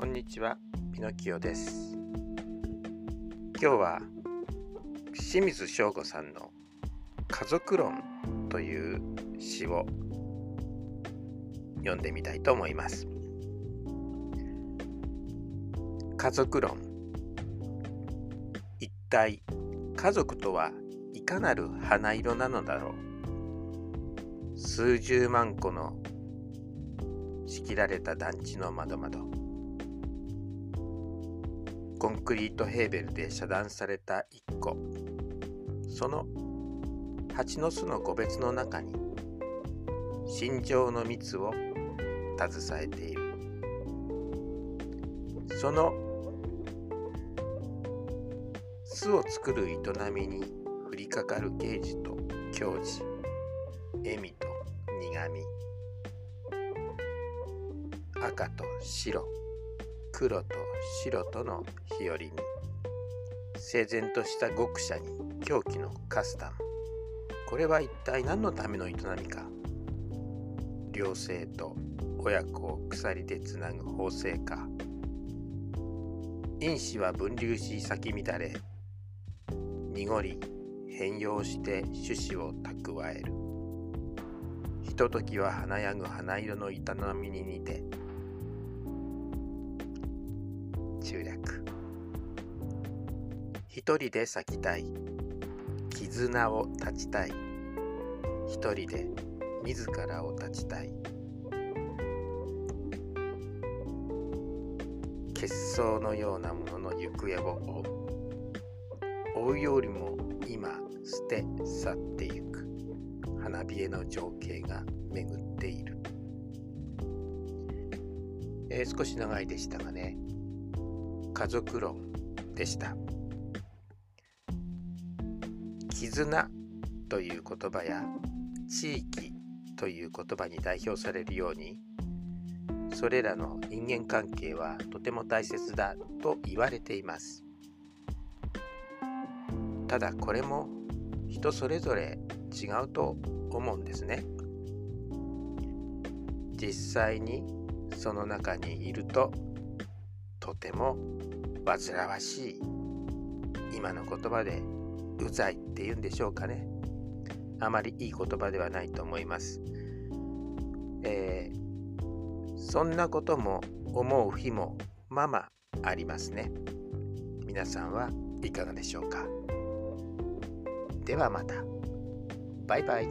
こんにちはピノキオです。今日は清水翔吾さんの家族論という詩を読んでみたいと思います。家族論。一体家族とはいかなる花色なのだろう。数十万個の仕切られた団地の窓窓。コンクリートヘーベルで遮断された一個。その蜂の巣の個別の中に心情の蜜を携えている。その巣を作る営みに降りかかる刑事と教授笑みと苦み赤と白。黒と白との日和に整然とした極者に狂気のカスタム。これは一体何のための営みか。両性と親子を鎖でつなぐ法制か因子は分流し咲き乱れ。濁り変容して種子を蓄える。ひとときは華やぐ花色の営みに似て中略。一人で咲きたい。絆を断ちたい。一人で自らを断ちたい。結晶のようなものの行方を追う。追うよりも今捨て去ってゆく。花冷えの情景が巡っている、えー、少し長いでしたがね。家族論でした。絆という言葉や地域という言葉に代表されるようにそれらの人間関係はとても大切だと言われています。ただこれも人それぞれ違うと思うんですね。実際にその中にいるととても煩わしい今の言葉でうざいっていうんでしょうかね。あまりいい言葉ではないと思います、えー、そんなことも思う日もままありますね。皆さんはいかがでしょうか。ではまた。バイバイ。